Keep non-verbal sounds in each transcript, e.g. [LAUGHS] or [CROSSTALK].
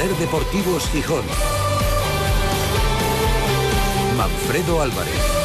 Ser Deportivos Gijón. Manfredo Álvarez.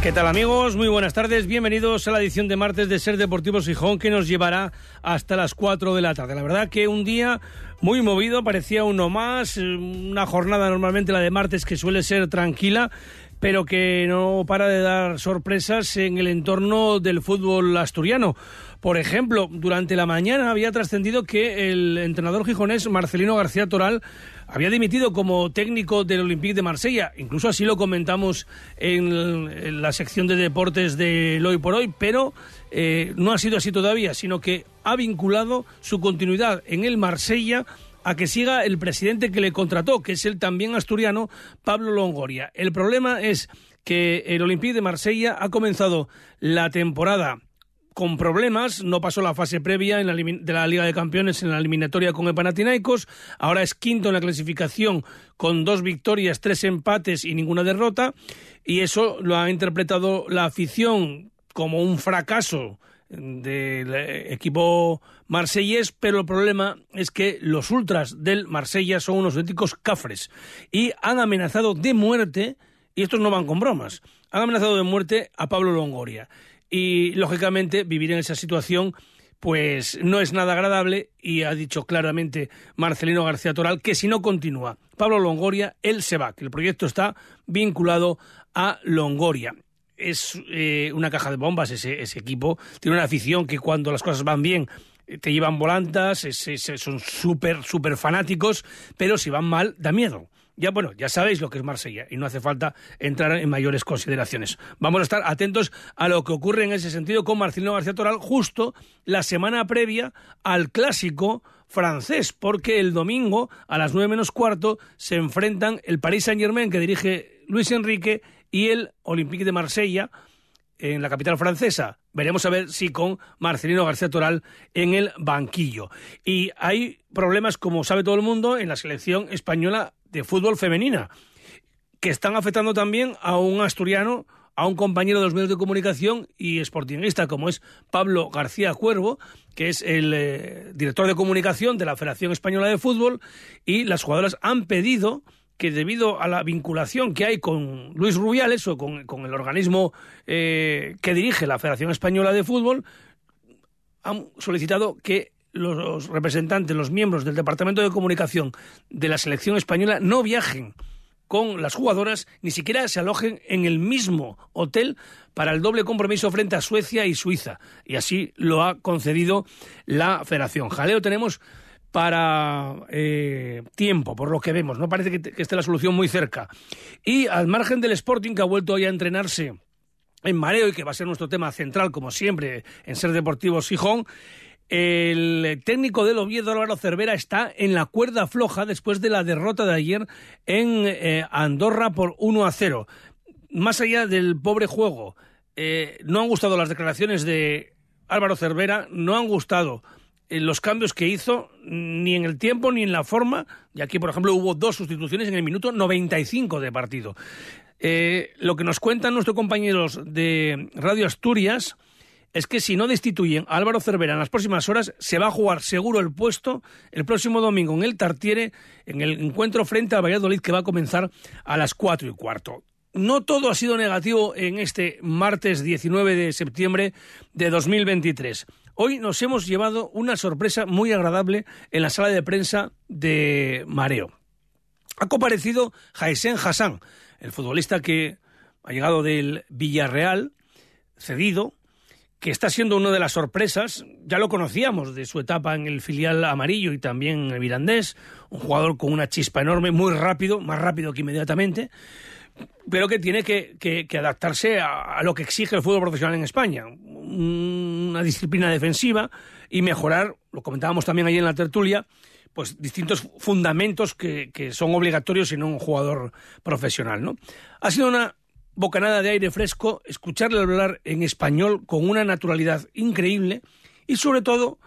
¿Qué tal amigos? Muy buenas tardes. Bienvenidos a la edición de martes de Ser Deportivos Gijón que nos llevará hasta las 4 de la tarde. La verdad que un día muy movido, parecía uno más, una jornada normalmente la de martes que suele ser tranquila, pero que no para de dar sorpresas en el entorno del fútbol asturiano. Por ejemplo, durante la mañana había trascendido que el entrenador gijonés Marcelino García Toral había dimitido como técnico del Olympique de Marsella. Incluso así lo comentamos en, la sección de deportes de Hoy por Hoy, pero eh, no ha sido así todavía, sino que ha vinculado su continuidad en el Marsella a que siga el presidente que le contrató, que es el también asturiano Pablo Longoria. El problema es que el Olympique de Marsella ha comenzado la temporada con problemas, no pasó la fase previa en la, de la Liga de Campeones en la eliminatoria con el Panathinaikos, ahora es quinto en la clasificación con dos victorias, tres empates y ninguna derrota, y eso lo ha interpretado la afición como un fracaso del equipo marsellés, pero el problema es que los ultras del Marsella son unos auténticos cafres y han amenazado de muerte, y estos no van con bromas, han amenazado de muerte a Pablo Longoria y lógicamente vivir en esa situación pues no es nada agradable y ha dicho claramente Marcelino García Toral que si no continúa Pablo Longoria, él se va, que el proyecto está vinculado a Longoria. Es eh, una caja de bombas ese, ese equipo, tiene una afición que cuando las cosas van bien eh, te llevan volantas, son súper, súper fanáticos, pero si van mal da miedo ya bueno, ya sabéis lo que es Marsella y no hace falta entrar en mayores consideraciones. Vamos a estar atentos a lo que ocurre en ese sentido con Marcelino García Toral justo la semana previa al clásico francés, porque el domingo a las nueve menos cuarto se enfrentan el Paris Saint Germain que dirige Luis Enrique y el Olympique de Marsella en la capital francesa. Veremos a ver si con Marcelino García Toral en el banquillo. Y hay problemas, como sabe todo el mundo, en la selección española de fútbol femenina, que están afectando también a un asturiano, a un compañero de los medios de comunicación y esportinguista como es Pablo García Cuervo, que es el eh, director de comunicación de la Federación Española de Fútbol, y las jugadoras han pedido que debido a la vinculación que hay con Luis Rubiales o con, el organismo eh, que dirige la Federación Española de Fútbol, han solicitado que los representantes, los miembros del Departamento de Comunicación de la selección española no viajen con las jugadoras, ni siquiera se alojen en el mismo hotel para el doble compromiso frente a Suecia y Suiza. Y así lo ha concedido la federación. Jaleo tenemos para eh, tiempo, por lo que vemos. No parece que, esté la solución muy cerca. Y al margen del Sporting, que ha vuelto hoy a entrenarse en mareo y que va a ser nuestro tema central, como siempre, en Ser Deportivo Sijón, el técnico del Oviedo, Álvaro Cervera, está en la cuerda floja después de la derrota de ayer en eh, Andorra por 1 a 0. Más allá del pobre juego, eh, no han gustado las declaraciones de Álvaro Cervera, no han gustado los cambios que hizo ni en el tiempo ni en la forma. Y aquí, por ejemplo, hubo dos sustituciones en el minuto 95 de partido. lo que nos cuentan nuestros compañeros de Radio Asturias es que si no destituyen a Álvaro Cervera en las próximas horas, se va a jugar seguro el puesto el próximo domingo en el Tartiere, en el encuentro frente a Valladolid que va a comenzar a las cuatro y cuarto. No todo ha sido negativo en este martes 19 de septiembre de 2023. Hoy nos hemos llevado una sorpresa muy agradable en la sala de prensa de Mareo. Ha comparecido Jaisen Hassan, el futbolista que ha llegado del Villarreal, cedido, que está siendo una de las sorpresas, ya lo conocíamos de su etapa en el filial amarillo y también en el Mirandés, un jugador con una chispa enorme, muy rápido, más rápido que inmediatamente, pero que tiene que, adaptarse a, lo que exige el fútbol profesional en España, una disciplina defensiva y mejorar, lo comentábamos también allí en la tertulia, pues distintos fundamentos que, que son obligatorios en un jugador profesional, ¿no? Ha sido una bocanada de aire fresco, escucharle hablar en español con una naturalidad increíble y sobre todo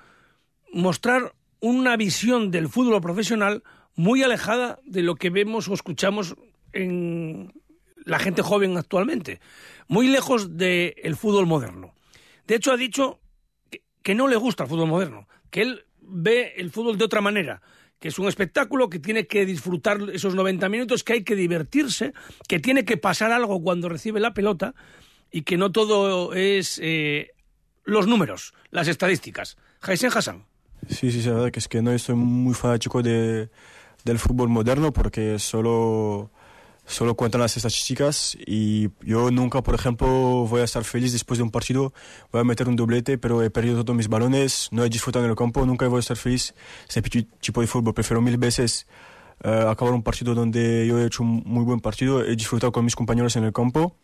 mostrar una visión del fútbol profesional muy alejada de lo que vemos o escuchamos en la gente joven actualmente, muy lejos del fútbol moderno. De hecho, ha dicho que, no le gusta el fútbol moderno, que él ve el fútbol de otra manera, que es un espectáculo, que tiene que disfrutar esos 90 minutos, que hay que divertirse, que tiene que pasar algo cuando recibe la pelota y que no todo es eh, los números, las estadísticas. Jaisen Hassan. Sí, sí, es verdad que es que no estoy muy fanático de, del fútbol moderno porque solo, solo cuentan las estadísticas y yo nunca, por ejemplo, voy a estar feliz después de un partido, voy a meter un doblete, pero he perdido todos mis balones, no he disfrutado en el campo, nunca voy a estar feliz. Ese tipo de fútbol. Prefiero mil veces eh, acabar un partido donde yo he hecho un muy buen partido, he disfrutado con mis compañeros en el campo.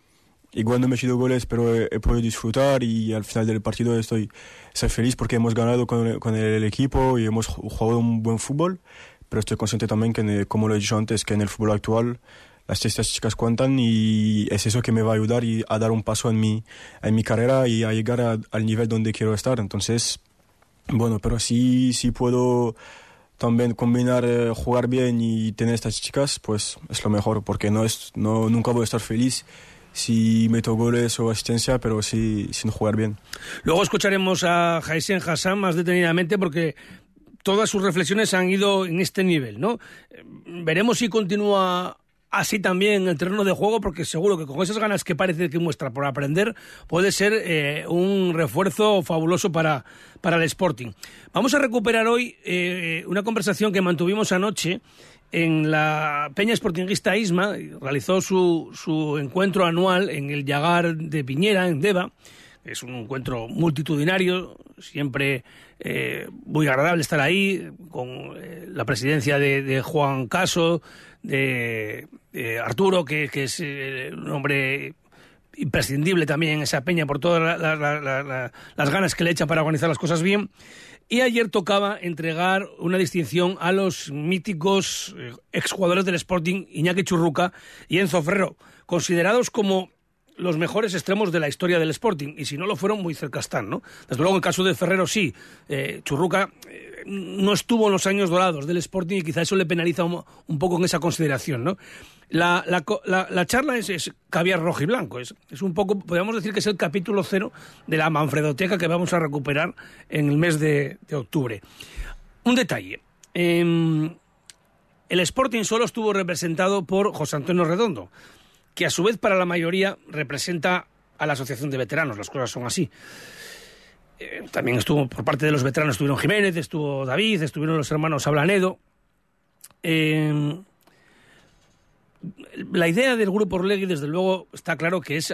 Igual no he metido goles, pero he, podido disfrutar y al final del partido estoy, estoy feliz porque hemos ganado con, con el, equipo y hemos jugado un buen fútbol, pero estoy consciente también que, como lo he dicho antes, que en el fútbol actual las estadísticas cuentan y es eso que me va a ayudar y a dar un paso en mi, en mi carrera y a llegar al nivel donde quiero estar. Entonces, bueno, pero sí, sí puedo también combinar eh, jugar bien y tener estas chicas, pues es lo mejor, porque no es, no, nunca voy a estar feliz si meto goles o asistencia, pero sí sin jugar bien. Luego escucharemos a Jaisen Hassan más detenidamente porque todas sus reflexiones han ido en este nivel, ¿no? Veremos si continúa así también en el terreno de juego, porque seguro que con esas ganas que parece que muestra por aprender, puede ser eh, un refuerzo fabuloso para, para el Sporting. Vamos a recuperar hoy eh, una conversación que mantuvimos anoche en la Peña Sportinguista Isma, realizó su, su encuentro anual en el Yagar de Piñera, en Deva. Es un encuentro multitudinario, siempre eh, muy agradable estar ahí, con la presidencia de, Juan Caso, de, Arturo, que, es eh, un hombre imprescindible también en esa peña por todas las ganas que le echa para organizar las cosas bien. Y ayer tocaba entregar una distinción a los míticos eh, exjugadores del Sporting Iñaki Churruca y Enzo Ferrero, considerados como los mejores extremos de la historia del Sporting, y si no lo fueron, muy cerca están, ¿no? Desde luego, en el caso de Ferrero sí, eh, Churruca eh, no estuvo en los años dorados del Sporting y quizá eso le penaliza un, poco en esa consideración, ¿no? La, la, charla es, es, caviar rojo y blanco, es, es, un poco, podríamos decir que es el capítulo cero de la Manfredoteca que vamos a recuperar en el mes de, octubre. Un detalle, em, el Sporting solo estuvo representado por José Antonio Redondo, que a su vez para la mayoría representa a la Asociación de Veteranos, las cosas son así. Eh, también estuvo por parte de los veteranos, estuvieron Jiménez, estuvo David, estuvieron los hermanos Ablanedo. Eh, la idea del grupo Orlegui, desde luego, está claro que es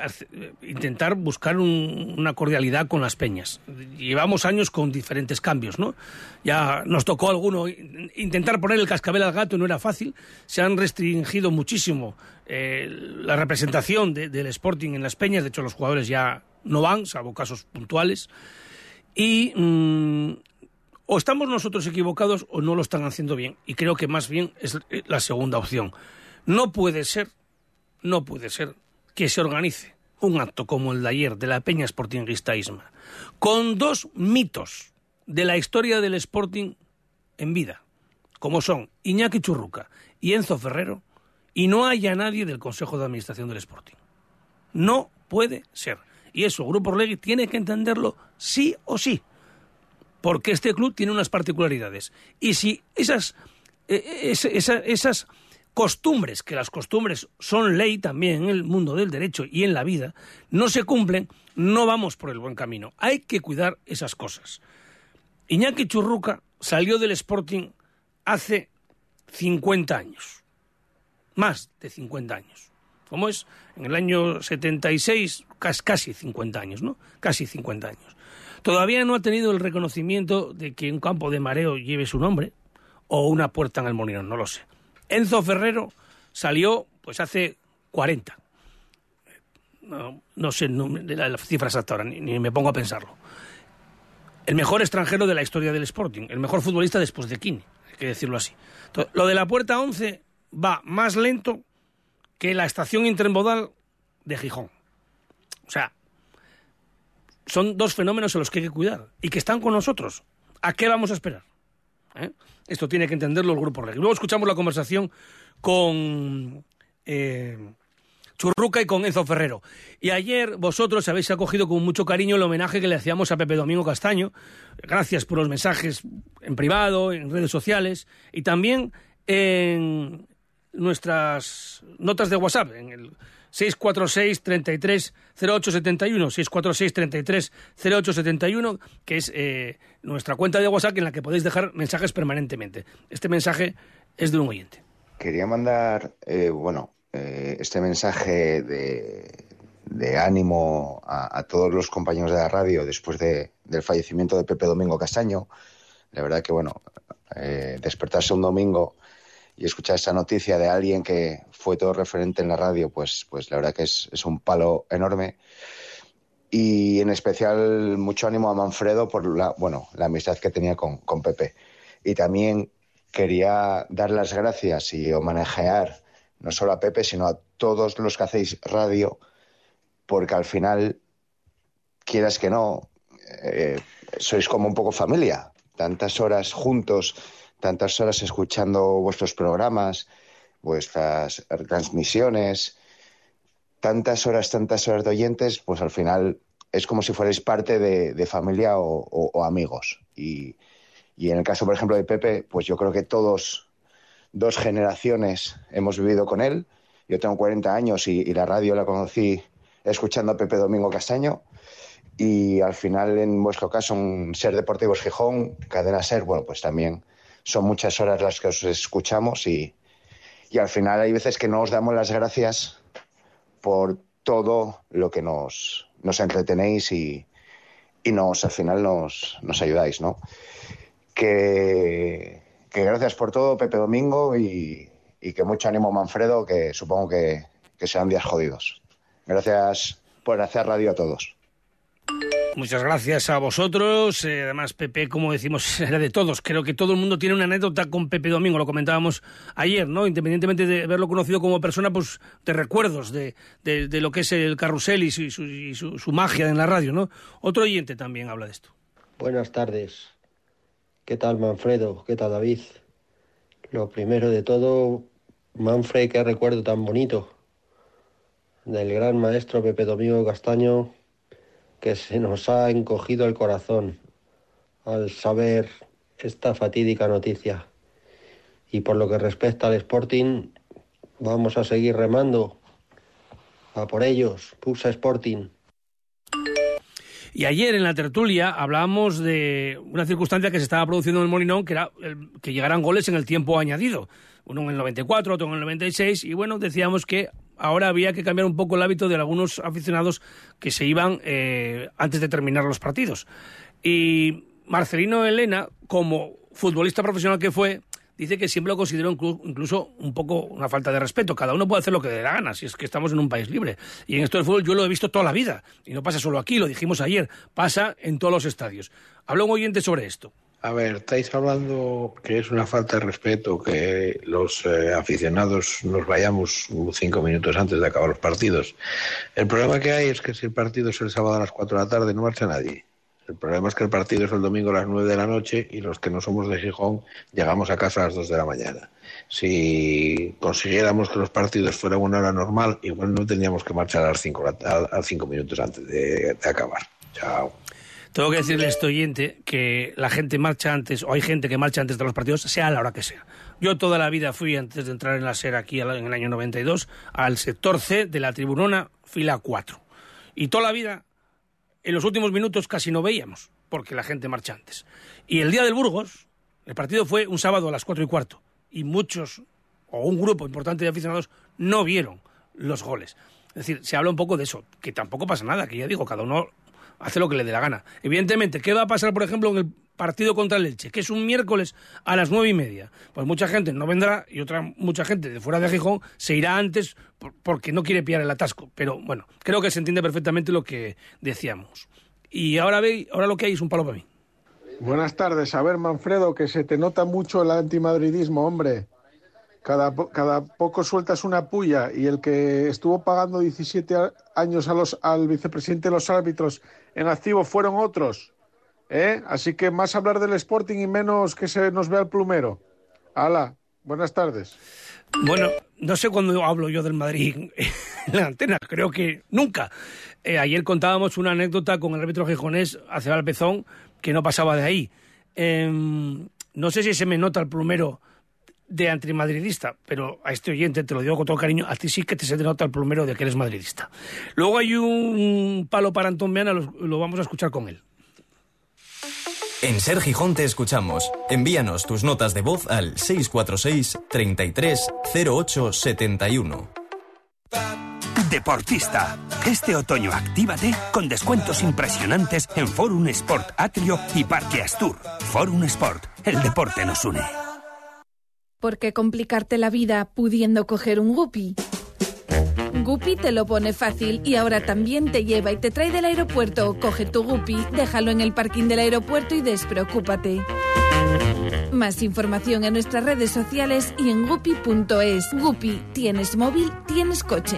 intentar buscar una cordialidad con las peñas. Llevamos años con diferentes cambios, ¿no? Ya nos tocó alguno intentar poner el cascabel al gato no era fácil. Se han restringido muchísimo eh, la representación del Sporting en las peñas. De hecho, los jugadores ya no van, salvo casos puntuales. Y mm, o estamos nosotros equivocados o no lo están haciendo bien. Y creo que más bien es la segunda opción. No puede ser, no puede ser que se organice un acto como el de ayer de la Peña Sportingista Isma, con dos mitos de la historia del Sporting en vida, como son Iñaki Churruca y Enzo Ferrero, y no haya nadie del Consejo de Administración del Sporting. No puede ser. Y eso, Grupo Orlegui tiene que entenderlo sí o sí. Porque este club tiene unas particularidades. Y si esas, eh, esas, costumbres, que las costumbres son ley también en el mundo del derecho y en la vida, no se cumplen, no vamos por el buen camino. Hay que cuidar esas cosas. Iñaki Churruca salió del Sporting hace 50 años. Más de 50 años. ¿Cómo es? En el año 76, casi 50 años, ¿no? Casi 50 años. Todavía no ha tenido el reconocimiento de que un campo de mareo lleve su nombre o una puerta en el Molinón, no lo sé. Enzo Ferrero salió pues hace 40. No, sé las cifras hasta ahora, ni, me pongo a pensarlo. El mejor extranjero de la historia del Sporting, el mejor futbolista después de Kini, hay que decirlo así. lo de la puerta 11 va más lento que la estación intermodal de Gijón. O sea, son dos fenómenos en los que hay que cuidar y que están con nosotros. ¿A qué vamos a esperar? ¿Eh? Esto tiene que entenderlo el Grupo Reg. Luego escuchamos la conversación con eh, Churruca y con Enzo Ferrero. Y ayer vosotros habéis acogido con mucho cariño el homenaje que le hacíamos a Pepe Domingo Castaño. Gracias por los mensajes en privado, en redes sociales y también en nuestras notas de WhatsApp, en el 646 33 0871 646 33 0871 que es eh, nuestra cuenta de WhatsApp en la que podéis dejar mensajes permanentemente. Este mensaje es de un oyente. Quería mandar, eh, bueno, eh, este mensaje de, de ánimo a, a, todos los compañeros de la radio después de, del fallecimiento de Pepe Domingo Castaño. La verdad que, bueno, eh, despertarse un domingo y escuchar esa noticia de alguien que fue todo referente en la radio, pues, pues la verdad que es, es un palo enorme. Y en especial mucho ánimo a Manfredo por la, bueno, la amistad que tenía con, con Pepe. Y también quería dar las gracias y homenajear no solo a Pepe, sino a todos los que hacéis radio, porque al final, quieras que no, eh, sois como un poco familia. Tantas horas juntos, tantas horas escuchando vuestros programas, vuestras transmisiones, tantas horas, tantas horas de oyentes, pues al final es como si fuerais parte de, de familia o, o, o amigos. Y, y en el caso, por ejemplo, de Pepe, pues yo creo que todos, dos generaciones, hemos vivido con él. Yo tengo 40 años y, y la radio la conocí escuchando a Pepe Domingo Castaño. Y al final, en vuestro caso, un Ser Deportivos Gijón, Cadena Ser, bueno, pues también son muchas horas las que os escuchamos y, y al final hay veces que no os damos las gracias por todo lo que nos, nos entretenéis y, y nos, al final nos, nos ayudáis, ¿no? Que, que, gracias por todo, Pepe Domingo, y, y, que mucho ánimo, Manfredo, que supongo que, que serán días jodidos. Gracias por hacer radio a todos. Muchas gracias a vosotros. Eh, además, Pepe, como decimos, [LAUGHS] era de todos. Creo que todo el mundo tiene una anécdota con Pepe Domingo, lo comentábamos ayer, ¿no? Independientemente de haberlo conocido como persona, pues de recuerdos de, de, lo que es el carrusel y, su, y, su, magia en la radio, ¿no? Otro oyente también habla de esto. Buenas tardes. ¿Qué tal, Manfredo? ¿Qué tal, David? Lo primero de todo, Manfred, qué recuerdo tan bonito del gran maestro Pepe Domingo Castaño que se nos ha encogido el corazón al saber esta fatídica noticia. Y por lo que respecta al Sporting, vamos a seguir remando a por ellos, Puxa Sporting. Y ayer en la tertulia hablábamos de una circunstancia que se estaba produciendo en el Molinón, que era que llegaran goles en el tiempo añadido. Uno en el 94, otro en el 96, y bueno, decíamos que ahora había que cambiar un poco el hábito de algunos aficionados que se iban eh, antes de terminar los partidos. Y Marcelino Elena, como futbolista profesional que fue, dice que siempre lo consideró incluso un poco una falta de respeto. Cada uno puede hacer lo que le dé la gana, si es que estamos en un país libre. Y en esto del fútbol yo lo he visto toda la vida. Y no pasa solo aquí, lo dijimos ayer, pasa en todos los estadios. Habla un oyente sobre esto. A ver, estáis hablando que es una falta de respeto que los eh, aficionados nos vayamos cinco minutos antes de acabar los partidos. El problema que hay es que si el partido es el sábado a las cuatro de la tarde no marcha nadie. El problema es que el partido es el domingo a las nueve de la noche y los que no somos de Gijón llegamos a casa a las dos de la mañana. Si consiguiéramos que los partidos fueran una hora normal, igual no tendríamos que marchar a las cinco, a, a cinco minutos antes de, de acabar. Chao. Tengo que decirle a este oyente que la gente marcha antes, o hay gente que marcha antes de los partidos, sea a la hora que sea. Yo toda la vida fui, antes de entrar en la SER aquí en el año 92, al sector C de la tribunona, fila 4. Y toda la vida, en los últimos minutos casi no veíamos, porque la gente marcha antes. Y el día del Burgos, el partido fue un sábado a las 4 y cuarto, y muchos, o un grupo importante de aficionados, no vieron los goles. Es decir, se habla un poco de eso, que tampoco pasa nada, que ya digo, cada uno hace lo que le dé la gana. Evidentemente, ¿qué va a pasar, por ejemplo, en el partido contra el Elche, que es un miércoles a las nueve y media? Pues mucha gente no vendrá y otra mucha gente de fuera de Gijón se irá antes porque no quiere pillar el atasco. Pero bueno, creo que se entiende perfectamente lo que decíamos. Y ahora, ve, ahora lo que hay es un palo para mí. Buenas tardes. A ver, Manfredo, que se te nota mucho el antimadridismo, hombre. Cada, cada, poco sueltas una puya y el que estuvo pagando 17 años a los, al vicepresidente de los árbitros en activo fueron otros. ¿eh? Así que más hablar del Sporting y menos que se nos vea el plumero. Hala, buenas tardes. Bueno, no sé cuándo hablo yo del Madrid en la antena, creo que nunca. Eh, ayer contábamos una anécdota con el árbitro gijonés, el Pezón, que no pasaba de ahí. Em, no sé si se me nota el plumero de antimadridista, pero a este oyente, te lo digo con todo cariño, a ti sí que te se nota el plumero de que eres madridista. Luego hay un palo para Antón Meana, lo, vamos a escuchar con él. En Ser Gijón te escuchamos. Envíanos tus notas de voz al 646 33 08 71. Deportista. Este otoño actívate con descuentos impresionantes en Forum Sport Atrio y Parque Astur. Forum Sport, el deporte nos une. ¿Por qué complicarte la vida pudiendo coger un guppy? Guppy te lo pone fácil y ahora también te lleva y te trae del aeropuerto. Coge tu Guppy, déjalo en el parking del aeropuerto y despreocúpate. Más información en nuestras redes sociales y en guppy.es. Guppy, tienes móvil, tienes coche.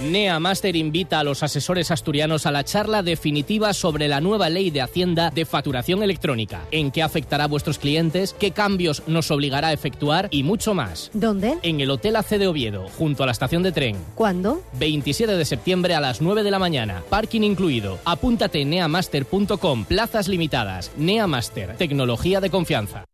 NEA Master invita a los asesores asturianos a la charla definitiva sobre la nueva ley de Hacienda de facturación electrónica, en qué afectará a vuestros clientes, qué cambios nos obligará a efectuar y mucho más. ¿Dónde? En el Hotel AC de Oviedo, junto a la estación de tren. ¿Cuándo? 27 de septiembre a las 9 de la mañana. Parking incluido. Apúntate en neamaster.com. Plazas limitadas. NEA Master. Tecnología de confianza.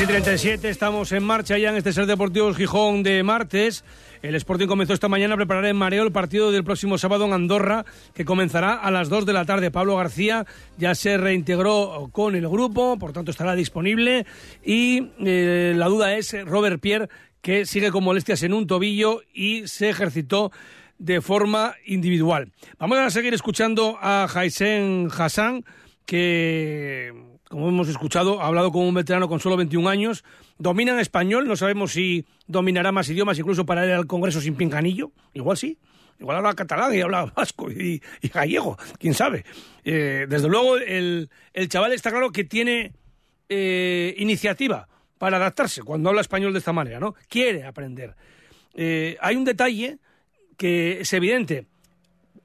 Y 37, estamos en marcha ya en este Ser Deportivo Gijón de martes. El Sporting comenzó esta mañana a preparar en mareo el partido del próximo sábado en Andorra, que comenzará a las 2 de la tarde. Pablo García ya se reintegró con el grupo, por tanto estará disponible. Y eh, la duda es Robert Pierre, que sigue con molestias en un tobillo y se ejercitó de forma individual. Vamos a seguir escuchando a Jaisen Hassan, que como hemos escuchado, ha hablado con un veterano con solo 21 años, domina en español, no sabemos si dominará más idiomas incluso para ir al Congreso sin pinganillo, igual sí, igual habla catalán y habla [LAUGHS] vasco y, gallego, quién sabe. Eh, desde luego, el, chaval está claro que tiene eh, iniciativa para adaptarse cuando habla español de esta manera, ¿no? Quiere aprender. Eh, hay un detalle que es evidente.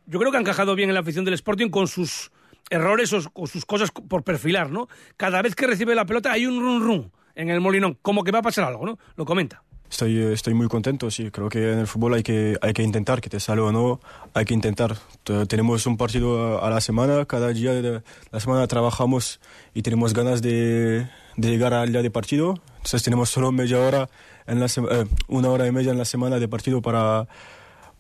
Yo creo que ha encajado bien en la afición del Sporting con sus errores o, sus cosas por perfilar, ¿no? Cada vez que recibe la pelota hay un run run en el molinón, como que va a pasar algo, ¿no? Lo comenta. Estoy, estoy muy contento, sí. Creo que en el fútbol hay que, hay que intentar, que te sale o no, hay que intentar. Tenemos un partido a la semana, cada día de la semana trabajamos y tenemos ganas de, de llegar al día de partido. Entonces tenemos solo media hora, en la eh, una hora y media en la semana de partido para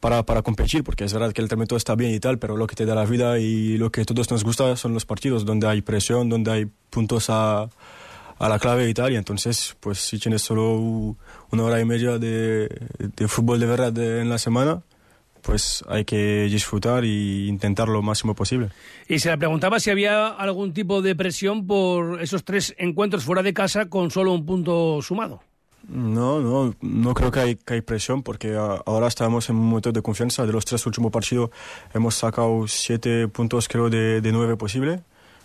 para, para competir, porque es verdad que el entrenamiento está bien y tal, pero lo que te da la vida y lo que a todos nos gusta son los partidos, donde hay presión, donde hay puntos a, a la clave y tal, y entonces, pues si tienes solo una hora y media de, de fútbol de verdad en la semana, pues hay que disfrutar e intentar lo máximo posible. Y se le preguntaba si había algún tipo de presión por esos tres encuentros fuera de casa con solo un punto sumado. No, no, no creo que hay, presión porque ahora estamos en un momento de confianza. De los tres últimos partidos hemos sacado siete puntos, creo, de, nueve posible.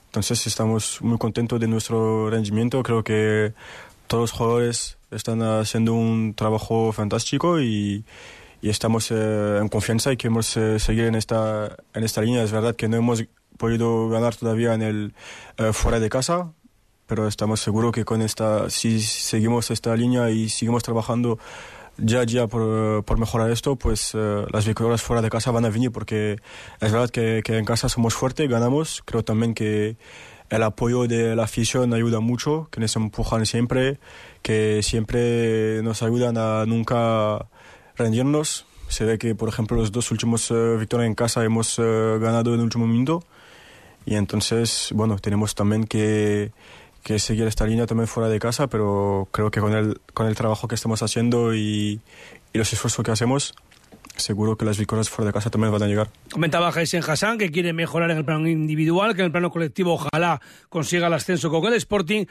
Entonces estamos muy contentos de nuestro rendimiento. Creo que todos los jugadores están haciendo un trabajo fantástico y, y estamos eh, en confianza y queremos eh, seguir en esta, en esta línea. Es verdad que no hemos podido ganar todavía en el eh, fuera de casa, pero estamos seguros que con esta, si seguimos esta línea y seguimos trabajando ya ya por, por mejorar esto, pues eh, las victorias fuera de casa van a venir porque es verdad que, que, en casa somos fuertes, ganamos. Creo también que el apoyo de la afición ayuda mucho, que nos empujan siempre, que siempre nos ayudan a nunca rendirnos. Se ve que, por ejemplo, los dos últimos eh, victorias en casa hemos eh, ganado en el último minuto. Y entonces, bueno, tenemos también que que seguir esta línea también fuera de casa, pero creo que con el, con el trabajo que estamos haciendo y, y los esfuerzos que hacemos, seguro que las victorias fuera de casa también van a llegar. Comentaba Jason Hassan que quiere mejorar en el plano individual, que en el plano colectivo ojalá consiga el ascenso con el Sporting.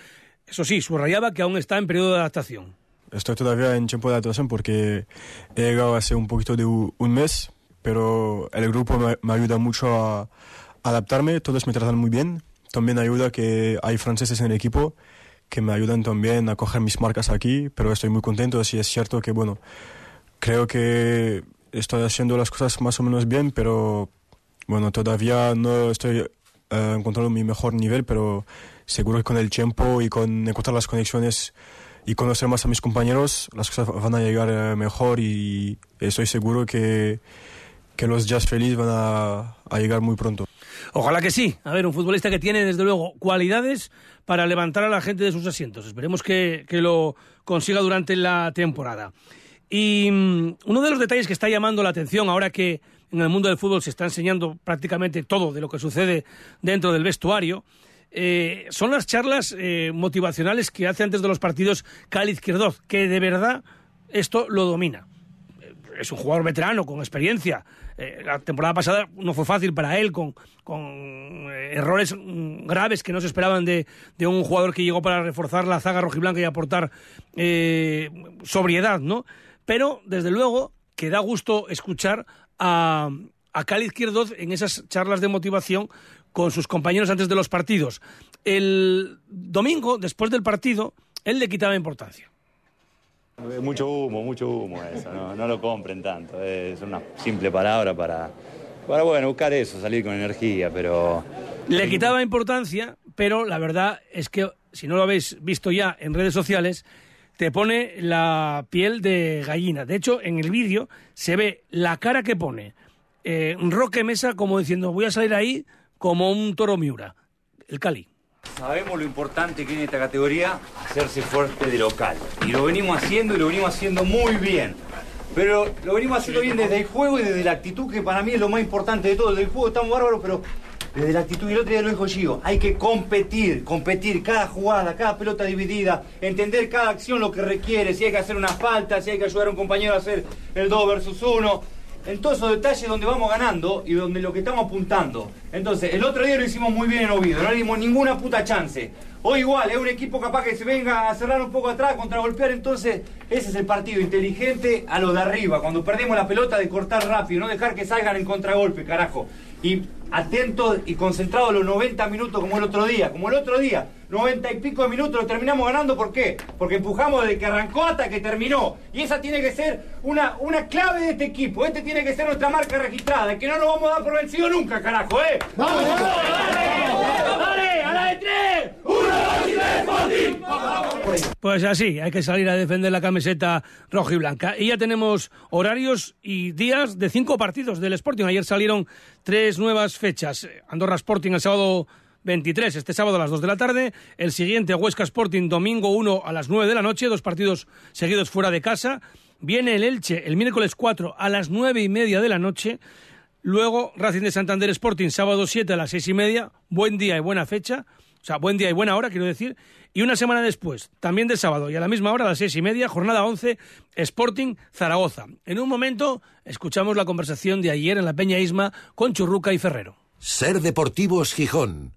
Eso sí, subrayaba que aún está en periodo de adaptación. Estoy todavía en tiempo de adaptación porque he llegado hace un poquito de un mes, pero el grupo me, me ayuda mucho a adaptarme, todos me tratan muy bien. También ayuda que hay franceses en el equipo que me ayudan también a coger mis marcas aquí, pero estoy muy contento. Sí es cierto que, bueno, creo que estoy haciendo las cosas más o menos bien, pero bueno, todavía no estoy eh, encontrando mi mejor nivel, pero seguro que con el tiempo y con encontrar las conexiones y conocer más a mis compañeros, las cosas van a llegar eh, mejor y estoy seguro que, que los Jazz Feliz van a, llegar muy pronto. Ojalá que sí. A ver, un futbolista que tiene, desde luego, cualidades para levantar a la gente de sus asientos. Esperemos que, que lo consiga durante la temporada. Y mm, uno de los detalles que está llamando la atención ahora que en el mundo del fútbol se está enseñando prácticamente todo de lo que sucede dentro del vestuario, eh, son las charlas eh, motivacionales que hace antes de los partidos Cali Izquierdoz, que de verdad esto lo domina. Es un jugador veterano, con experiencia. Eh, la temporada pasada no fue fácil para él, con, con eh, errores mm, graves que no se esperaban de, de un jugador que llegó para reforzar la zaga rojiblanca y aportar eh, sobriedad, ¿no? Pero, desde luego, que da gusto escuchar a, a Cali Izquierdoz en esas charlas de motivación con sus compañeros antes de los partidos. El domingo, después del partido, él le quitaba importancia. Mucho humo, mucho humo eso, no, lo compren tanto, es una simple palabra para, para, bueno, buscar eso, salir con energía, pero... Le quitaba importancia, pero la verdad es que, si no lo habéis visto ya en redes sociales, te pone la piel de gallina. De hecho, en el vídeo se ve la cara que pone eh, Roque Mesa como diciendo, voy a salir ahí como un toro miura. El Cali. Sabemos lo importante que en esta categoría hacerse fuerte de local. Y lo venimos haciendo y lo venimos haciendo muy bien. Pero lo venimos haciendo bien desde el juego y desde la actitud, que para mí es lo más importante de todo. Desde el juego estamos bárbaros, pero desde la actitud, y el otro día lo dijo Gio, hay que competir, competir cada jugada, cada pelota dividida, entender cada acción lo que requiere, si hay que hacer una falta, si hay que ayudar a un compañero a hacer el 2 versus 1 en todos esos detalles donde vamos ganando y donde lo que estamos apuntando. Entonces, el otro día lo hicimos muy bien en Oviedo, no le dimos ninguna puta chance. Hoy igual, es un equipo capaz que se venga a cerrar un poco atrás, contragolpear, entonces ese es el partido inteligente a lo de arriba, cuando perdemos la pelota de cortar rápido, no dejar que salgan en contragolpe, carajo. Y atentos y concentrados los 90 minutos como el otro día, como el otro día, 90 y pico de minutos lo terminamos ganando, ¿por qué? Porque empujamos desde que arrancó hasta que terminó. Y esa tiene que ser una, una clave de este equipo, este tiene que ser nuestra marca registrada, que no nos vamos a dar por vencido nunca, carajo, ¿eh? ¡Vamos! ¡Dale! ¡Dale! ¡A la de tres! Pues así, hay que salir a defender la camiseta roja y blanca. Y ya tenemos horarios y días de cinco partidos del Sporting. Ayer salieron tres nuevas fechas. Andorra Sporting el sábado 23, este sábado a las 2 de la tarde. El siguiente, Huesca Sporting, domingo 1 a las 9 de la noche. Dos partidos seguidos fuera de casa. Viene el Elche el miércoles 4 a las 9 y media de la noche. Luego Racing de Santander Sporting, sábado 7 a las 6 y media. Buen día y buena fecha. O sea, buen día y buena hora, quiero decir. Y una semana después, también de sábado y a la misma hora, a las seis y media, jornada 11, Sporting Zaragoza. En un momento, escuchamos la conversación de ayer en la Peña Isma con Churruca y Ferrero. Ser Deportivos Gijón.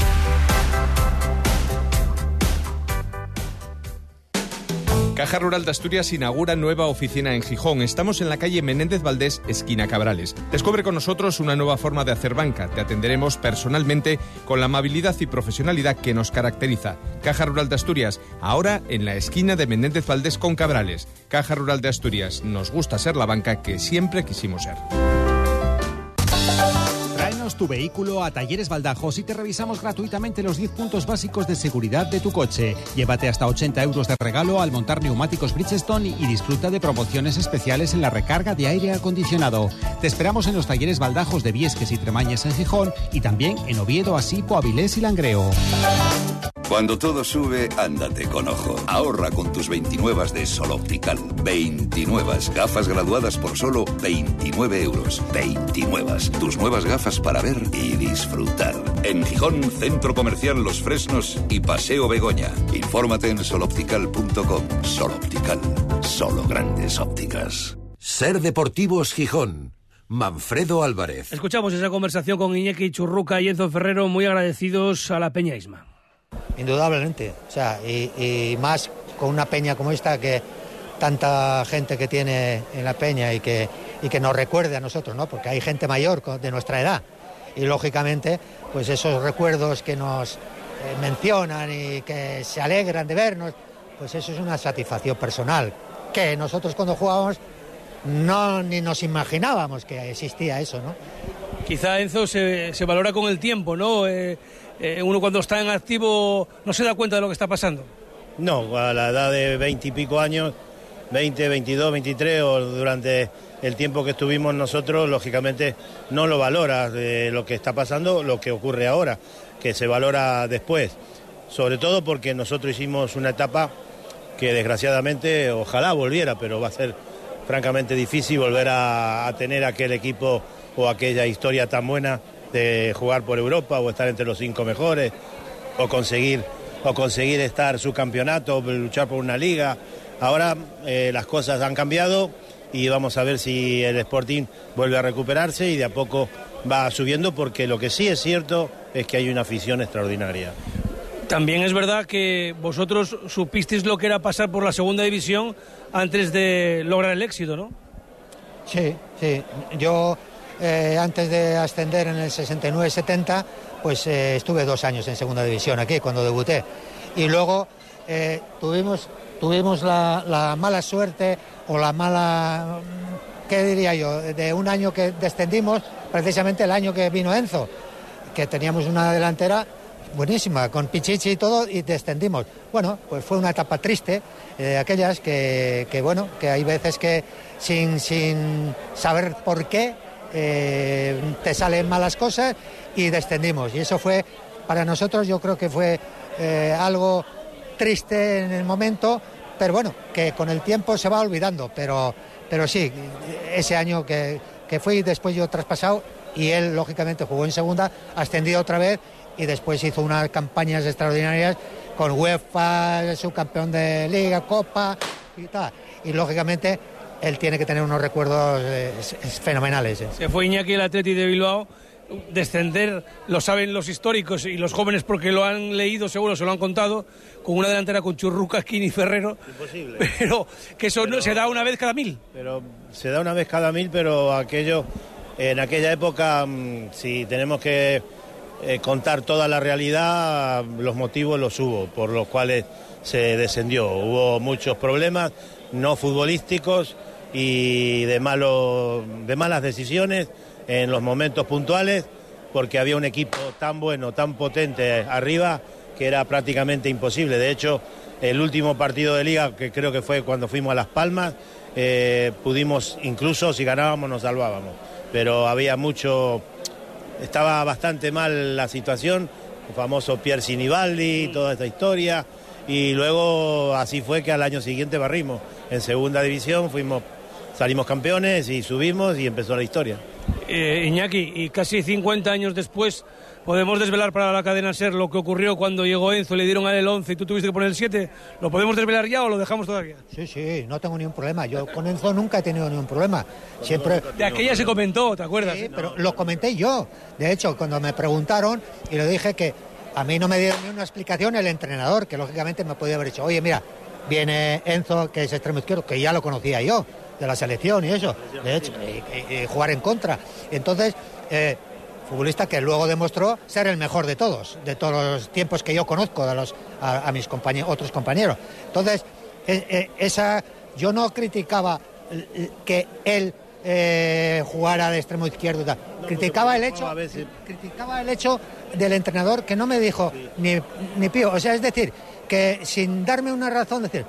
Caja Rural de Asturias inaugura nueva oficina en Gijón. Estamos en la calle Menéndez Valdés, esquina Cabrales. Descubre con nosotros una nueva forma de hacer banca. Te atenderemos personalmente con la amabilidad y profesionalidad que nos caracteriza. Caja Rural de Asturias, ahora en la esquina de Menéndez Valdés con Cabrales. Caja Rural de Asturias, nos gusta ser la banca que siempre quisimos ser. Tu vehículo a Talleres Baldajos y te revisamos gratuitamente los 10 puntos básicos de seguridad de tu coche. Llévate hasta 80 euros de regalo al montar neumáticos Bridgestone y disfruta de promociones especiales en la recarga de aire acondicionado. Te esperamos en los talleres Baldajos de Viesques y Tremañes en Gijón y también en Oviedo, Asipo, Avilés y Langreo. Cuando todo sube, ándate con ojo. Ahorra con tus 29 de Sol Optical. 29 gafas graduadas por solo 29 euros. 29. Tus nuevas gafas para ver y disfrutar. En Gijón, Centro Comercial Los Fresnos y Paseo Begoña. Infórmate en soloptical.com. Sol Optical. Solo grandes ópticas. Ser Deportivos Gijón. Manfredo Álvarez. Escuchamos esa conversación con Iñaki Churruca y Enzo Ferrero, muy agradecidos a la Peña Isma. Indudablemente, o sea, y, más con una peña como esta que tanta gente que tiene en la peña y que, y que nos recuerde a nosotros, ¿no? Porque hay gente mayor de nuestra edad y lógicamente, pues esos recuerdos que nos eh, mencionan y que se alegran de vernos, pues eso es una satisfacción personal que nosotros cuando jugábamos no ni nos imaginábamos que existía eso, ¿no? Quizá Enzo se, se valora con el tiempo, ¿no? Eh, eh, uno cuando está en activo no se da cuenta de lo que está pasando. No, a la edad de veinte y pico años, 20, 22, 23 o durante el tiempo que estuvimos nosotros, lógicamente no lo valora de lo que está pasando, lo que ocurre ahora, que se valora después. Sobre todo porque nosotros hicimos una etapa que desgraciadamente ojalá volviera, pero va a ser francamente difícil volver a tener aquel equipo o aquella historia tan buena de jugar por Europa o estar entre los cinco mejores o conseguir o conseguir estar su campeonato, luchar por una liga. Ahora eh, las cosas han cambiado y vamos a ver si el Sporting vuelve a recuperarse y de a poco va subiendo porque lo que sí es cierto es que hay una afición extraordinaria. También es verdad que vosotros supisteis lo que era pasar por la segunda división antes de lograr el éxito, ¿no? Sí, sí. Yo eh, antes de ascender en el 69-70, pues eh, estuve dos años en segunda división aquí cuando debuté. Y luego eh, tuvimos, tuvimos la, la, mala suerte o la mala, ¿qué diría yo? De un año que descendimos, precisamente el año que vino Enzo, que teníamos una delantera buenísima, con Pichichi y todo, y descendimos. Bueno, pues fue una etapa triste, aquellas que, que, bueno, que hay veces que sin, sin saber por qué, eh, te salen malas cosas y descendimos. Y eso fue, para nosotros yo creo que fue eh, algo triste en el momento, pero bueno, que con el tiempo se va olvidando. Pero, pero sí, ese año que, que fui, después yo traspasado y él lógicamente jugó en segunda, ascendido otra vez y después hizo unas campañas extraordinarias con UEFA, subcampeón de Liga, Copa y tal. Y lógicamente él tiene que tener unos recuerdos eh, fenomenales. Eh. Se fue Iñaki el Atleti de Bilbao. Descender, lo saben los históricos y los jóvenes porque lo han leído, seguro se lo han contado, con una delantera con Churruca, Kini Ferrero. Imposible. [LAUGHS] Pero que eso no, se da una vez cada mil. Pero se da una vez cada mil, pero aquello, en aquella época, mm, si tenemos que eh, contar toda la realidad, los motivos los hubo, por los cuales se descendió. Hubo muchos problemas, no futbolísticos, y de, malo, de malas decisiones en los momentos puntuales, porque había un equipo tan bueno, tan potente arriba, que era prácticamente imposible. De hecho, el último partido de liga, que creo que fue cuando fuimos a Las Palmas, eh, pudimos, incluso si ganábamos, nos salvábamos. Pero había mucho, estaba bastante mal la situación, el famoso Pier Sinibaldi, toda esta historia, y luego así fue que al año siguiente barrimos. En segunda división fuimos salimos campeones y subimos y empezó la historia. Eh, Iñaki, y casi 50 años después, ¿podemos desvelar para la cadena SER lo que ocurrió cuando llegó Enzo, le dieron a él el 11 y tú tuviste que poner el 7? ¿Lo podemos desvelar ya o lo dejamos todavía? Sí, sí, no tengo ningún problema. Yo con Enzo nunca he tenido ningún problema. Siempre... De aquella se comentó, ¿te acuerdas? Sí, pero lo comenté yo. De hecho, cuando me preguntaron y le dije que a mí no me dieron ni una explicación el entrenador, que lógicamente me podía haber dicho, oye, mira, viene Enzo, que es extremo izquierdo, que ya lo conocía yo de la selección y eso, de hecho, y, y, y jugar en contra. Entonces, eh, futbolista que luego demostró ser el mejor de todos, de todos los tiempos que yo conozco de los, a, a mis compañeros, otros compañeros. Entonces, eh, eh, esa, yo no criticaba que él eh, jugara de extremo izquierdo. y tal. criticaba el hecho, criticaba el hecho del entrenador que no me dijo ni, ni pío. O sea, es decir, que sin darme una razón, decir,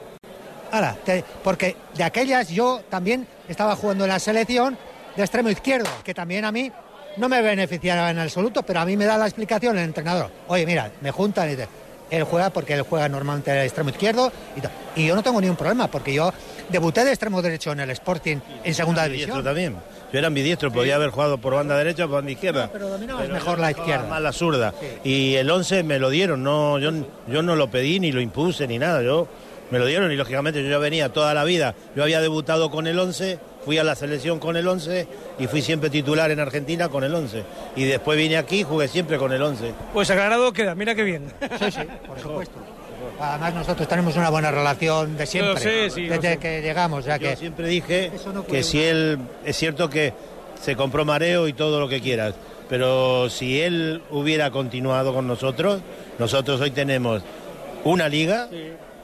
Ahora, te- porque de aquellas yo también estaba jugando en la selección de extremo izquierdo, que también a mí no me beneficiaba en absoluto, pero a mí me da la explicación el entrenador. Oye, mira, me juntan y dice, él juega porque él juega normalmente de extremo izquierdo y, yo no tengo ningún problema porque yo debuté de extremo derecho en el Sporting en segunda división. también. Yo era ambidiestro, podía haber jugado por banda derecha o por banda izquierda. pero dominabas Pero mejor yo la izquierda. Más la zurda. Y el 11 me lo dieron, no, yo, yo no lo pedí ni lo impuse ni nada. Yo me lo dieron y lógicamente yo ya venía toda la vida. Yo había debutado con el 11, fui a la selección con el 11 y fui siempre titular en Argentina con el 11. Y después vine aquí y jugué siempre con el 11. Pues aclarado queda, mira qué bien. Sí, sí, por supuesto. Además nosotros tenemos una buena relación de siempre, sé, sí, desde que llegamos. Sea Yo que siempre dije no que si él, es cierto que se compró mareo y todo lo que quieras, pero si él hubiera continuado con nosotros, nosotros hoy tenemos una liga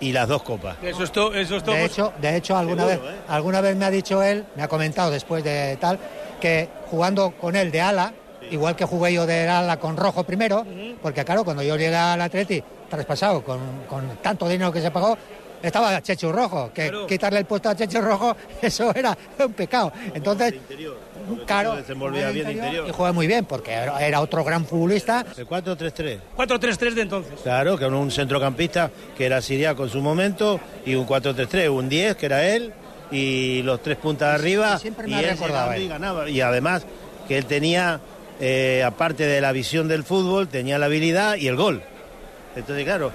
y las dos copas. Eso es todo, eso es todo. De hecho, de hecho alguna Seguro, vez, ¿eh? alguna vez me ha dicho él, me ha comentado después de tal, que jugando con él de ala, igual que jugué yo de ala con rojo primero, porque claro, cuando yo llegué al Atleti, traspasado con, con tanto dinero que se pagó, estaba Chechu Rojo, que quitarle el puesto a Chechu Rojo, [LAUGHS] eso era un pecado. Entonces, claro, Se desenvolvía bien de interior. y jugué muy bien, porque era era otro gran futbolista. El 4-3-3. 4-3-3 de entonces. Claro, que un centrocampista que era siriaco en su momento y un 4-3-3, un 10 que era él y los tres puntas arriba siempre y él él. y ganaba. Y además que él tenía, eh, aparte de la visión del fútbol, tenía la habilidad y el gol. Entonces, claro,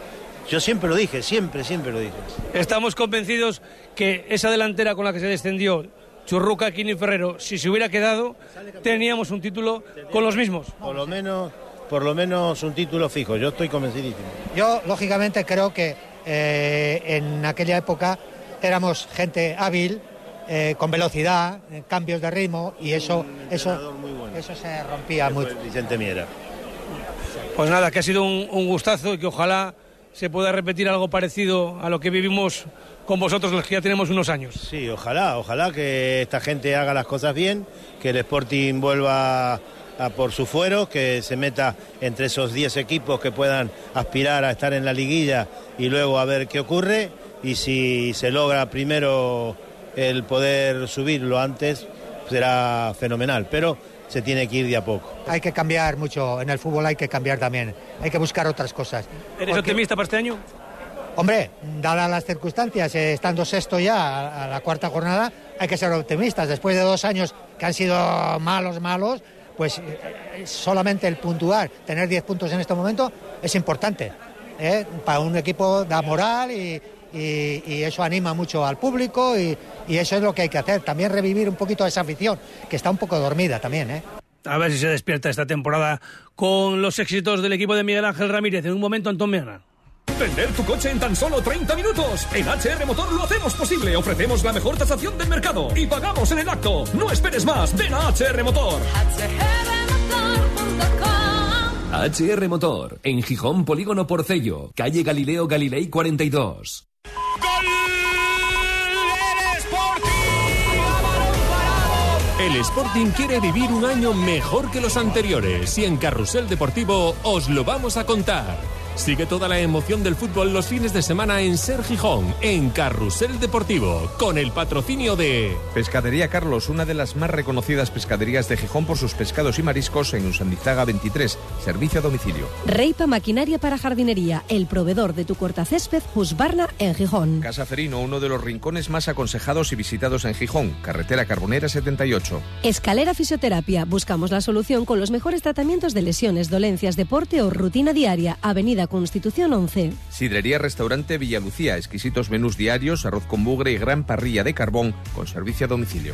yo siempre lo dije, siempre, siempre lo dije. Estamos convencidos que esa delantera con la que se descendió, Churruca, y Ferrero, si se hubiera quedado, teníamos un título con los mismos. Por lo menos, por lo menos un título fijo, yo estoy convencidísimo. Yo, lógicamente, creo que eh, en aquella época éramos gente hábil, eh, con velocidad, eh, cambios de ritmo, y eso, eso, eso se rompía muy. Vicente Miera. Pues nada, que ha sido un, un gustazo y que ojalá se pueda repetir algo parecido a lo que vivimos con vosotros, los que ya tenemos unos años. Sí, ojalá, ojalá que esta gente haga las cosas bien, que el Sporting vuelva por su fuero, que se meta entre esos 10 equipos que puedan aspirar a estar en la liguilla y luego a ver qué ocurre. Y si se logra primero el poder subirlo antes, será fenomenal. Pero se tiene que ir de a poco. Hay que cambiar mucho, en el fútbol hay que cambiar también, hay que buscar otras cosas. ¿Eres optimista para este año? Hombre, dadas las circunstancias, eh, estando sexto ya a, a la cuarta jornada, hay que ser optimistas. Después de dos años que han sido malos, malos, pues eh, solamente el puntuar, tener 10 puntos en este momento es importante. ¿eh? Para un equipo da moral y, y- y eso anima mucho al público y, y eso es lo que hay que hacer. También revivir un poquito esa afición, que está un poco dormida también. ¿eh? A ver si se despierta esta temporada con los éxitos del equipo de Miguel Ángel Ramírez. En un momento, Antón Meana. Vender tu coche en tan solo 30 minutos. En HR Motor lo hacemos posible. Ofrecemos la mejor tasación del mercado y pagamos en el acto. No esperes más. Ven a HR Motor. HR Motor, en Gijón Polígono Porcello, calle Galileo Galilei 42. El Sporting quiere vivir un año mejor que los anteriores y en Carrusel Deportivo os lo vamos a contar. Sigue toda la emoción del fútbol los fines de semana en Ser Gijón, en Carrusel Deportivo, con el patrocinio de... Pescadería Carlos, una de las más reconocidas pescaderías de Gijón por sus pescados y mariscos en Usandizaga 23, servicio a domicilio. Reipa Maquinaria para Jardinería, el proveedor de tu cortacésped Husqvarna en Gijón. Casa Ferino, uno de los rincones más aconsejados y visitados en Gijón, carretera Carbonera 78. Escalera Fisioterapia, buscamos la solución con los mejores tratamientos de lesiones, dolencias, deporte o rutina diaria. Avenida Constitución 11. Sidrería Restaurante Villalucía, exquisitos menús diarios, arroz con bugre y gran parrilla de carbón con servicio a domicilio.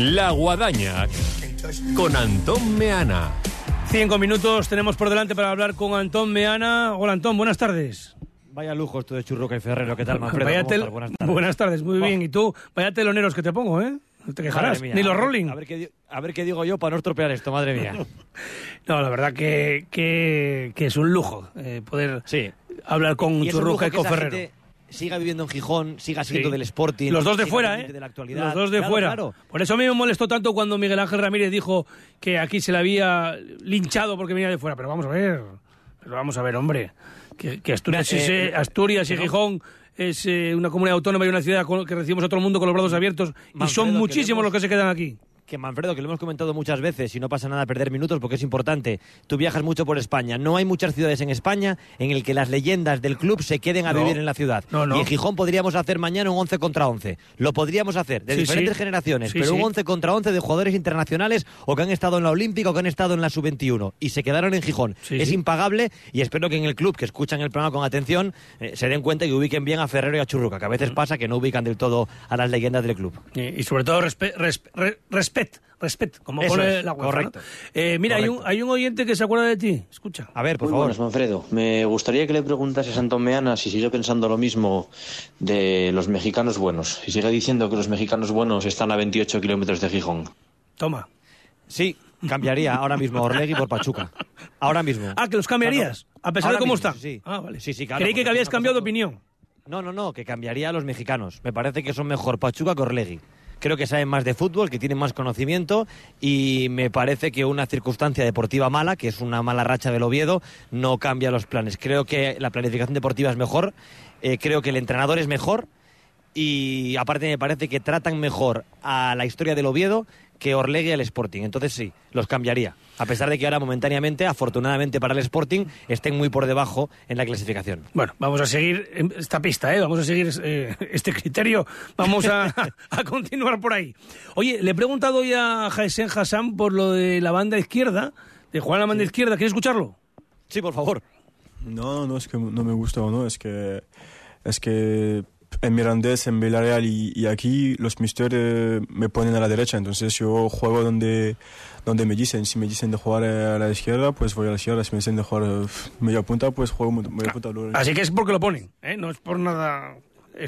La Guadaña con Antón Meana. Cinco minutos tenemos por delante para hablar con Antón Meana. Hola Antón, buenas tardes. Vaya lujo esto de Churruca y Ferrero, ¿qué tal, Manfredo? Vaya. Buenas tardes. Buenas tardes, muy bien. ¿Y tú? Vaya teloneros que te pongo, ¿eh? No te quejarás. Mía, Ni los a ver- Rolling. A ver, qué, di- a ver qué digo yo para no estropear esto, madre mía. [LAUGHS] No, la verdad que, que, que es un lujo eh, poder hablar con Churruca y con Ferrero. gente siga viviendo en Gijón, siga siendo Sí. del Sporting. Los dos de fuera, ¿eh? De la actualidad. Los dos de Claro, fuera. claro. Por eso a mí me molestó tanto cuando Miguel Ángel Ramírez dijo que aquí se le había linchado porque venía de fuera. Pero vamos a ver, pero vamos a ver, hombre. Que, que Asturias, Mira, es, eh, eh, Asturias y Gijón es eh, una comunidad autónoma y una ciudad con- que recibimos a todo el mundo con los brazos abiertos. y son muchísimos los que se quedan aquí. Que Manfredo, que lo hemos comentado muchas veces y no pasa nada perder minutos porque es importante. Tú viajas mucho por España. No hay muchas ciudades en España en el que las leyendas del club se queden a No. vivir en la ciudad. No, no. Y en Gijón podríamos hacer mañana un 11 contra 11. Lo podríamos hacer de Sí, diferentes sí. generaciones, Sí, pero un sí. 11 contra 11 de jugadores internacionales o que han estado en la Olímpica o que han estado en la Sub-21 y se quedaron en Gijón. Es impagable y espero que en el club que escuchan el programa con atención eh, se den cuenta y ubiquen bien a Ferrero y a Churruca, que a Mm. veces pasa que no ubican del todo a las leyendas del club. Y, y sobre todo respe- resp- re- respet, respet, como Eso pone es, la UEFA. correcto. ¿no? Eh, mira, hay un, hay un oyente que se acuerda de ti. Escucha. A ver, por Muy favor. buenas, Manfredo. Me gustaría que le preguntases a Antón Meana si sigue pensando lo mismo de los mexicanos buenos. Si sigue diciendo que los mexicanos buenos están a 28 kilómetros de Gijón. Toma. Sí, cambiaría ahora mismo Orlegui por Pachuca. Ahora mismo. Ah, que los cambiarías, a pesar de cómo mismo, están. Sí, Ah, vale. Sí, sí, claro, Creí que habías cambiado de opinión. No, no, no, que cambiaría a los mexicanos. Me parece que son mejor Pachuca que Orlegui. Creo que saben más de fútbol, que tienen más conocimiento y me parece que una circunstancia deportiva mala, que es una mala racha del Oviedo, no cambia los planes. Creo que la planificación deportiva es mejor, eh, creo que el entrenador es mejor y aparte me parece que tratan mejor a la historia del Oviedo que Orlegui al Sporting. Entonces sí, los cambiaría. A pesar de que ahora momentáneamente, afortunadamente para el Sporting, estén muy por debajo en la clasificación. Bueno, vamos a seguir esta pista, ¿eh? Vamos a seguir eh, este criterio. Vamos a, [LAUGHS] a continuar por ahí. Oye, le he preguntado hoy a Jaesen Hassan por lo de la banda izquierda, de jugar a la banda izquierda. ¿Quieres escucharlo? Sí, por favor. No, no es que no me gusta o no, es que es que en Mirandés, en Villarreal y, y aquí los mister eh, me ponen a la derecha, entonces yo juego donde donde me dicen, si me dicen de jugar eh, a la izquierda, pues voy a la izquierda, si me dicen de jugar eh, media punta, pues juego media punta. luego- Así que es porque lo ponen, ¿eh? No es por nada.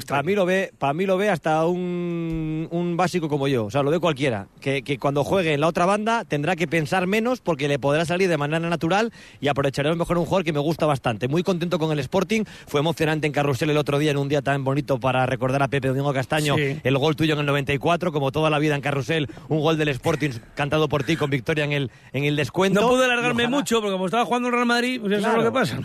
Para mí lo ve, para mí lo ve hasta un, un básico como yo, o sea, lo ve cualquiera, que, que cuando juegue en la otra banda tendrá que pensar menos porque le podrá salir de manera natural y aprovecharé a lo mejor un jugador que me gusta bastante. Muy contento con el Sporting, fue emocionante en Carrusel el otro día en un día tan bonito para recordar a Pepe Domingo Castaño Sí. el gol tuyo en el 94, como toda la vida en Carrusel, un gol del Sporting cantado por ti con victoria en el, en el descuento. No pude alargarme ojalá- mucho porque como estaba jugando el Real Madrid, pues eso es lo que pasa.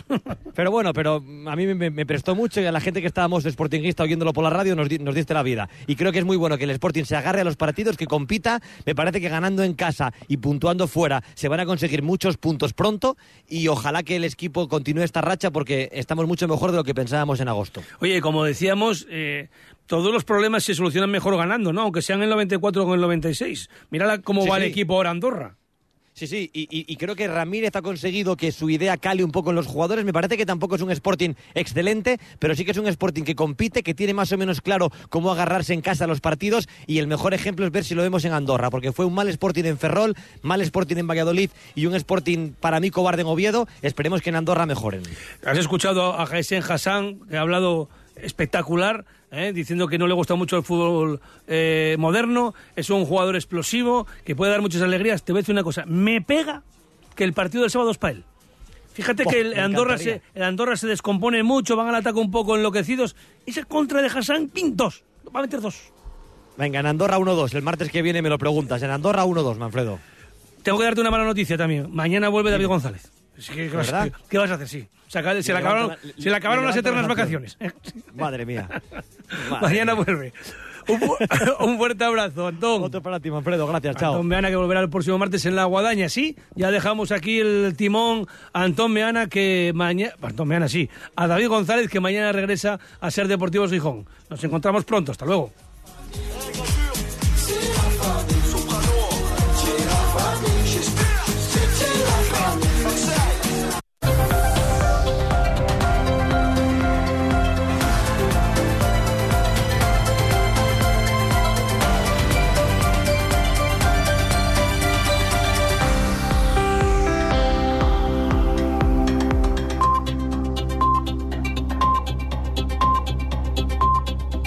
pero bueno, pero a mí me, me prestó mucho y a la gente que estábamos de Sportingista oyéndolo por la radio nos, di- nos diste la vida. Y creo que es muy bueno que el Sporting se agarre a los partidos, que compita. Me parece que ganando en casa y puntuando fuera se van a conseguir muchos puntos pronto y ojalá que el equipo continúe esta racha porque estamos mucho mejor de lo que pensábamos en agosto. Oye, como decíamos, eh, todos los problemas se solucionan mejor ganando, ¿no? Aunque sean el 94 o en el 96. Mira cómo Sí, va el equipo ahora Andorra. Sí, sí, y, creo que Ramírez ha conseguido que su idea cale un poco en los jugadores. Me parece que tampoco es un Sporting excelente, pero sí que es un Sporting que compite, que tiene más o menos claro cómo agarrarse en casa los partidos. Y el mejor ejemplo es ver si lo vemos en Andorra, porque fue un mal Sporting en Ferrol, mal Sporting en Valladolid y un Sporting para mí cobarde en Oviedo. Esperemos que en Andorra mejoren. Has escuchado a Jaesen Hassan, que ha hablado espectacular, ¿eh? diciendo que no le gusta mucho el fútbol eh, moderno, es un jugador explosivo, que puede dar muchas alegrías. Te voy a decir una cosa, me pega que el partido del sábado es para él. Fíjate Oh, que el Andorra, se, el Andorra se descompone mucho, van al ataque un poco enloquecidos. Esa contra de Hassan, ¡ping! Dos. Va a meter dos. Venga, en Andorra 1-2. El martes que viene me lo preguntas. En Andorra 1-2, Manfredo. Tengo que darte una mala noticia también. Mañana vuelve David González. Sí, ¿Qué, vas, qué- qué vas a hacer? Sí. Se, acaba- se le acabaron, la- se le acabaron las eternas la vacaciones. Madre mía. [LAUGHS] Mañana vuelve. [LAUGHS] Un fuerte abrazo, Antón. Otro para ti, Manfredo. Gracias, chao. Antón Meana que volverá el próximo martes en la Guadaña, sí. Ya dejamos aquí el timón a Antón Meana que mañana, Antón Meana sí, a David González que mañana regresa a ser Deportivo Gijón. Nos encontramos pronto, hasta luego.